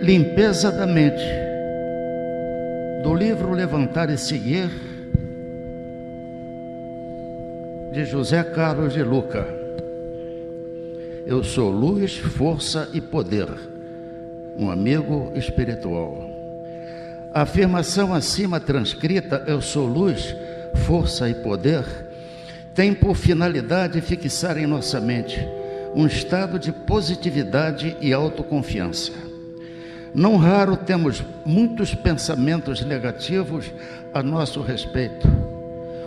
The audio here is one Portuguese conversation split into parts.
Limpeza da mente. Do livro Levantar e Seguir, de José Carlos de Luca. Eu sou luz, força e poder, um amigo espiritual. A afirmação acima transcrita, eu sou luz, força e poder, tem por finalidade fixar em nossa mente um estado de positividade e autoconfiança. Não raro temos muitos pensamentos negativos a nosso respeito,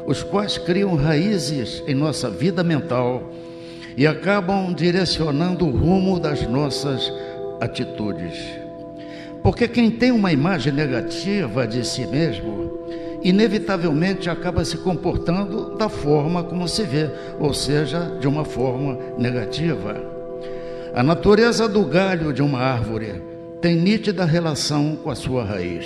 os quais criam raízes em nossa vida mental e acabam direcionando o rumo das nossas atitudes. Porque quem tem uma imagem negativa de si mesmo, inevitavelmente acaba se comportando da forma como se vê, ou seja, de uma forma negativa. A natureza do galho de uma árvore tem nítida relação com a sua raiz.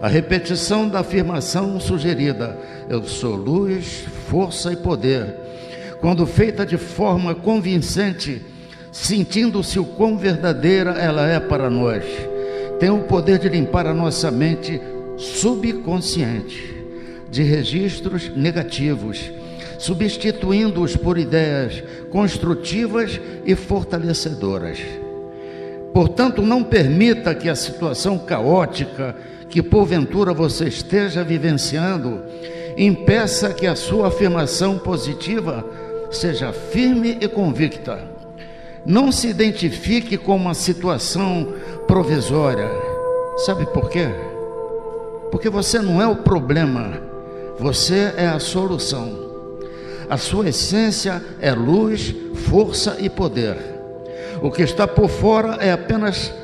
A repetição da afirmação sugerida, eu sou luz, força e poder, quando feita de forma convincente, sentindo-se o quão verdadeira ela é para nós, tem o poder de limpar a nossa mente subconsciente de registros negativos, substituindo-os por ideias construtivas e fortalecedoras. Portanto, não permita que a situação caótica que porventura você esteja vivenciando impeça que a sua afirmação positiva seja firme e convicta. Não se identifique com uma situação provisória. Sabe por quê? Porque você não é o problema, você é a solução. A sua essência é luz, força e poder. O que está por fora é apenas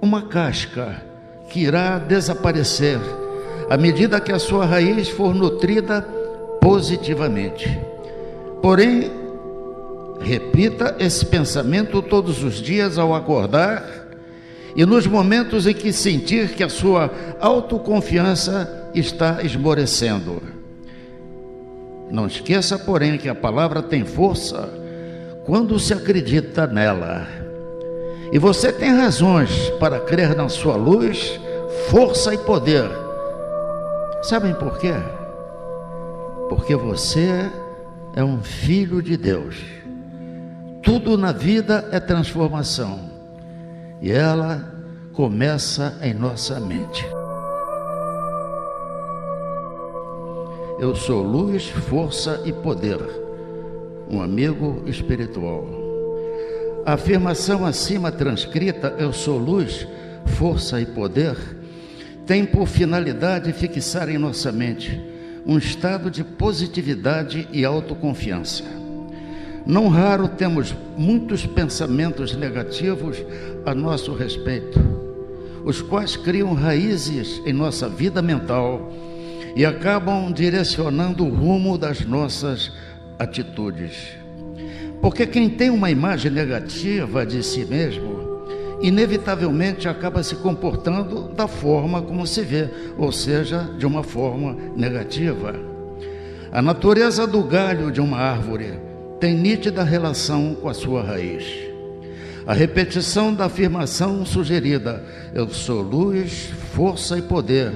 uma casca que irá desaparecer à medida que a sua raiz for nutrida positivamente. Porém, repita esse pensamento todos os dias ao acordar e nos momentos em que sentir que a sua autoconfiança está esmorecendo. Não esqueça, porém, que a palavra tem força quando se acredita nela. E você tem razões para crer na sua luz, força e poder. Sabem por quê? Porque você é um filho de Deus. Tudo na vida é transformação e ela começa em nossa mente. Eu sou luz, força e poder, um amigo espiritual. A afirmação acima transcrita, eu sou luz, força e poder, tem por finalidade fixar em nossa mente um estado de positividade e autoconfiança. Não raro temos muitos pensamentos negativos a nosso respeito, os quais criam raízes em nossa vida mental e acabam direcionando o rumo das nossas atitudes. Porque quem tem uma imagem negativa de si mesmo, inevitavelmente acaba se comportando da forma como se vê, ou seja, de uma forma negativa. A natureza do galho de uma árvore tem nítida relação com a sua raiz. A repetição da afirmação sugerida, eu sou luz, força e poder,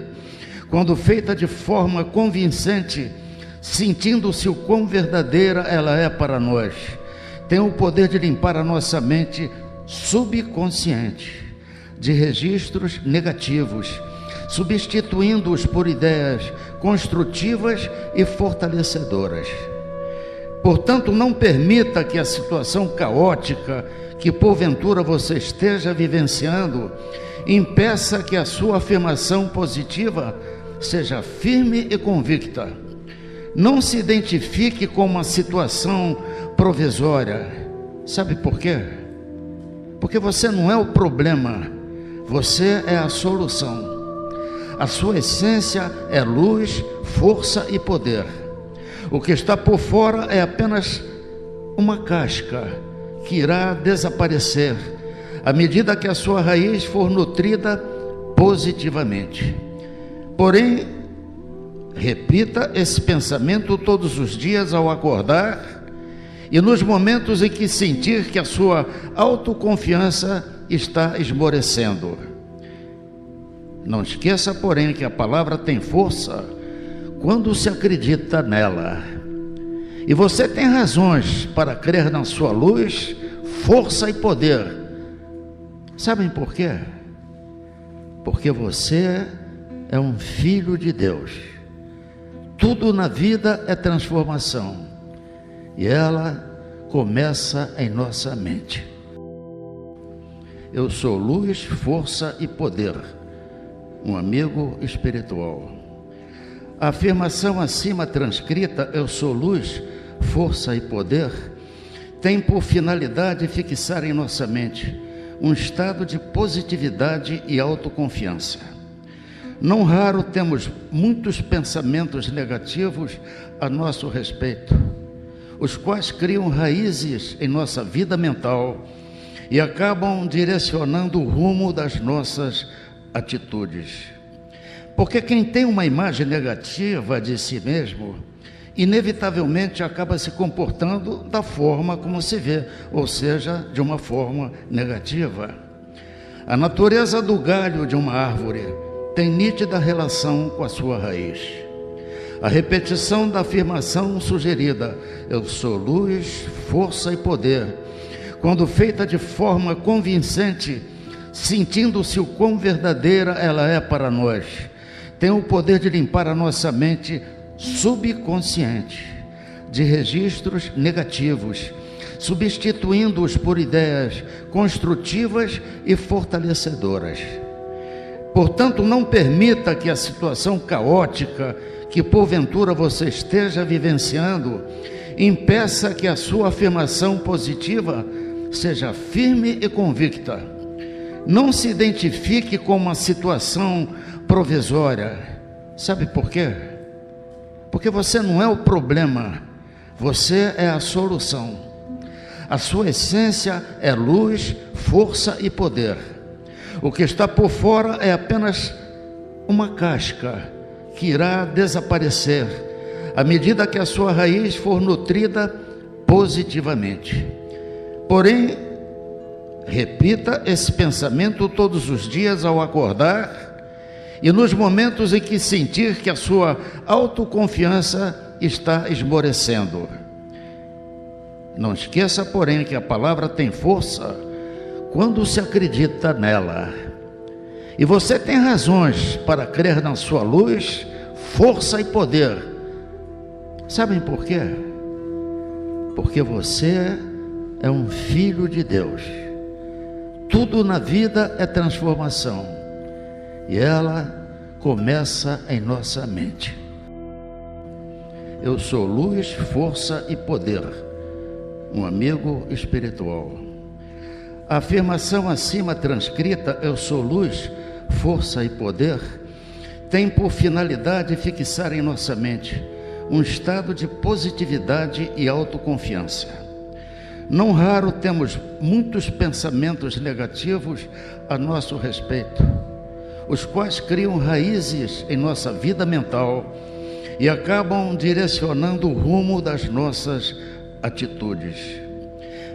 quando feita de forma convincente, sentindo-se o quão verdadeira ela é para nós, tem o poder de limpar a nossa mente subconsciente de registros negativos, substituindo-os por ideias construtivas e fortalecedoras. Portanto, não permita que a situação caótica que porventura você esteja vivenciando impeça que a sua afirmação positiva seja firme e convicta. Não se identifique com uma situação provisória. Sabe por quê? Porque você não é o problema, você é a solução. A sua essência é luz, força e poder. O que está por fora é apenas uma casca que irá desaparecer à medida que a sua raiz for nutrida positivamente. Porém, repita esse pensamento todos os dias ao acordar, E nos momentos em que sentir que a sua autoconfiança está esmorecendo. Não esqueça, porém, que a palavra tem força quando se acredita nela. E você tem razões para crer na sua luz, força e poder. Sabem por quê? Porque você é um filho de Deus. Tudo na vida é transformação. E ela começa em nossa mente. Eu sou luz, força e poder, um amigo espiritual. A afirmação acima transcrita, eu sou luz, força e poder, tem por finalidade fixar em nossa mente um estado de positividade e autoconfiança. Não raro temos muitos pensamentos negativos a nosso respeito, os quais criam raízes em nossa vida mental e acabam direcionando o rumo das nossas atitudes. Porque quem tem uma imagem negativa de si mesmo, inevitavelmente acaba se comportando da forma como se vê, ou seja, de uma forma negativa. A natureza do galho de uma árvore tem nítida relação com a sua raiz. A repetição da afirmação sugerida, eu sou luz, força e poder, quando feita de forma convincente, sentindo-se o quão verdadeira ela é para nós, tem o poder de limpar a nossa mente subconsciente de registros negativos, substituindo-os por ideias construtivas e fortalecedoras. Portanto, não permita que a situação caótica que porventura você esteja vivenciando impeça que a sua afirmação positiva seja firme e convicta. Não se identifique com uma situação provisória. Sabe por quê? Porque você não é o problema, você é a solução. A sua essência é luz, força e poder. O que está por fora é apenas uma casca que irá desaparecer à medida que a sua raiz for nutrida positivamente. Porém, repita esse pensamento todos os dias ao acordar e nos momentos em que sentir que a sua autoconfiança está esmorecendo. Não esqueça, porém, que a palavra tem força quando se acredita nela. E você tem razões para crer na sua luz, força e poder. Sabem por quê? Porque você é um filho de Deus. Tudo na vida é transformação. E ela começa em nossa mente. Eu sou luz, força e poder, um amigo espiritual. A afirmação acima transcrita, eu sou luz, força e poder, tem por finalidade fixar em nossa mente um estado de positividade e autoconfiança. Não raro temos muitos pensamentos negativos a nosso respeito, os quais criam raízes em nossa vida mental e acabam direcionando o rumo das nossas atitudes.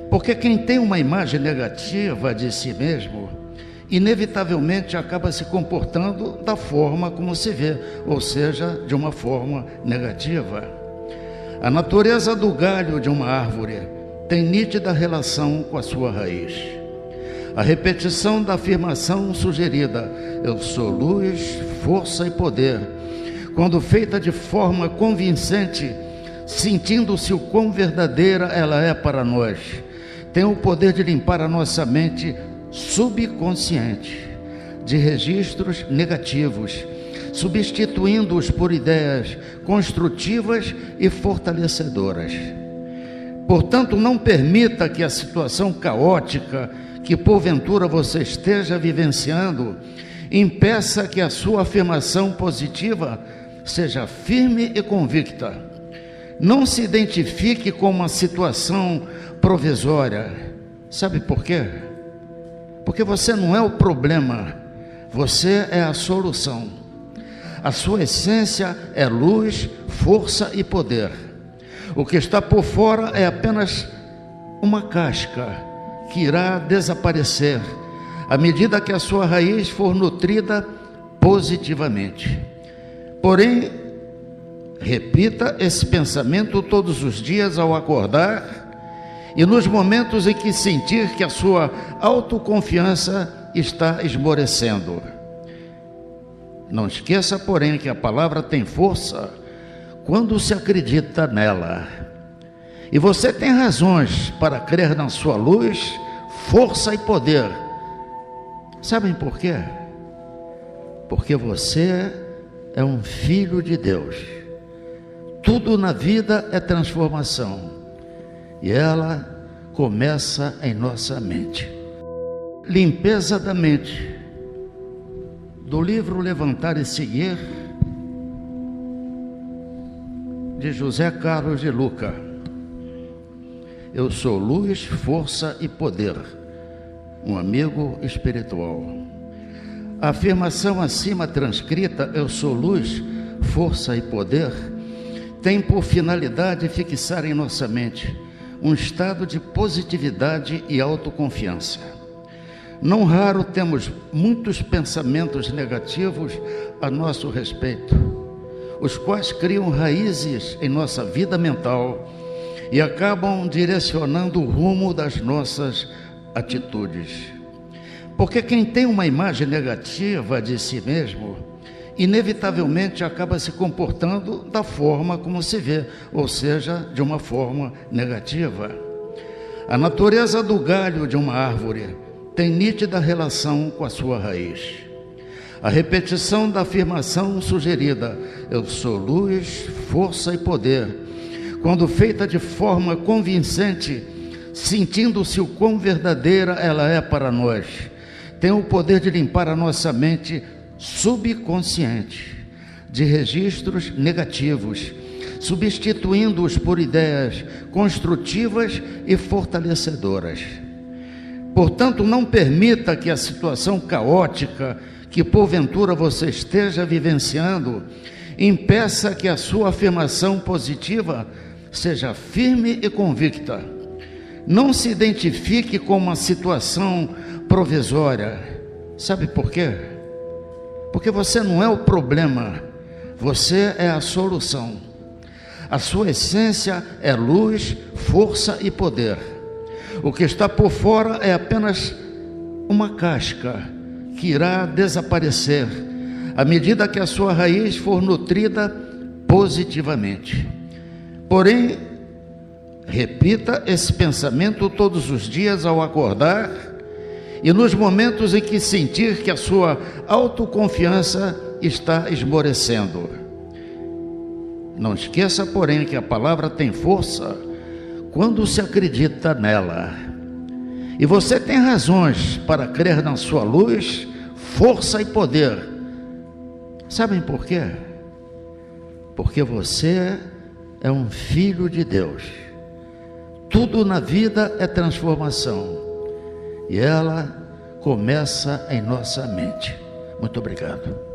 Porque quem tem uma imagem negativa de si mesmo, inevitavelmente acaba se comportando da forma como se vê, ou seja, de uma forma negativa. A natureza do galho de uma árvore tem nítida relação com a sua raiz. A repetição da afirmação sugerida, eu sou luz, força e poder, quando feita de forma convincente, sentindo-se o quão verdadeira ela é para nós, tem o poder de limpar a nossa mente subconsciente de registros negativos, substituindo-os por ideias construtivas e fortalecedoras. Portanto, não permita que a situação caótica que porventura você esteja vivenciando impeça que a sua afirmação positiva seja firme e convicta. Não se identifique com uma situação provisória. Sabe por quê? Porque você não é o problema, você é a solução. A sua essência é luz, força e poder. O que está por fora é apenas uma casca que irá desaparecer à medida que a sua raiz for nutrida positivamente. Porém, repita esse pensamento todos os dias ao acordar e nos momentos em que sentir que a sua autoconfiança está esmorecendo. Não esqueça, porém, que a palavra tem força quando se acredita nela. E você tem razões para crer na sua luz, força e poder. Sabem por quê? Porque você é um filho de Deus. Tudo na vida é transformação. E ela começa em nossa mente. Limpeza da mente do livro Levantar e Seguir, de José Carlos de Luca. Eu sou luz, força e poder, um amigo espiritual. A afirmação acima transcrita, eu sou luz, força e poder, tem por finalidade fixar em nossa mente um estado de positividade e autoconfiança não raro temos muitos pensamentos negativos a nosso respeito, os quais criam raízes em nossa vida mental e acabam direcionando o rumo das nossas atitudes. Porque quem tem uma imagem negativa de si mesmo, inevitavelmente acaba se comportando da forma como se vê, ou seja, de uma forma negativa. A natureza do galho de uma árvore tem nítida relação com a sua raiz. A repetição da afirmação sugerida, eu sou luz, força e poder, quando feita de forma convincente, sentindo-se o quão verdadeira ela é para nós, tem o poder de limpar a nossa mente subconsciente de registros negativos, substituindo-os por ideias construtivas e fortalecedoras. Portanto, não permita que a situação caótica que porventura você esteja vivenciando impeça que a sua afirmação positiva seja firme e convicta. Não se identifique com uma situação provisória. Sabe por quê? Porque você não é o problema, você é a solução. A sua essência é luz, força e poder. O que está por fora é apenas uma casca que irá desaparecer à medida que a sua raiz for nutrida positivamente. Porém, repita esse pensamento todos os dias ao acordar e nos momentos em que sentir que a sua autoconfiança está esmorecendo. Não esqueça, porém, que a palavra tem força quando se acredita nela. E você tem razões para crer na sua luz, força e poder. Sabem por quê? Porque você é um filho de Deus. Tudo na vida é transformação. E ela começa em nossa mente. Muito obrigado.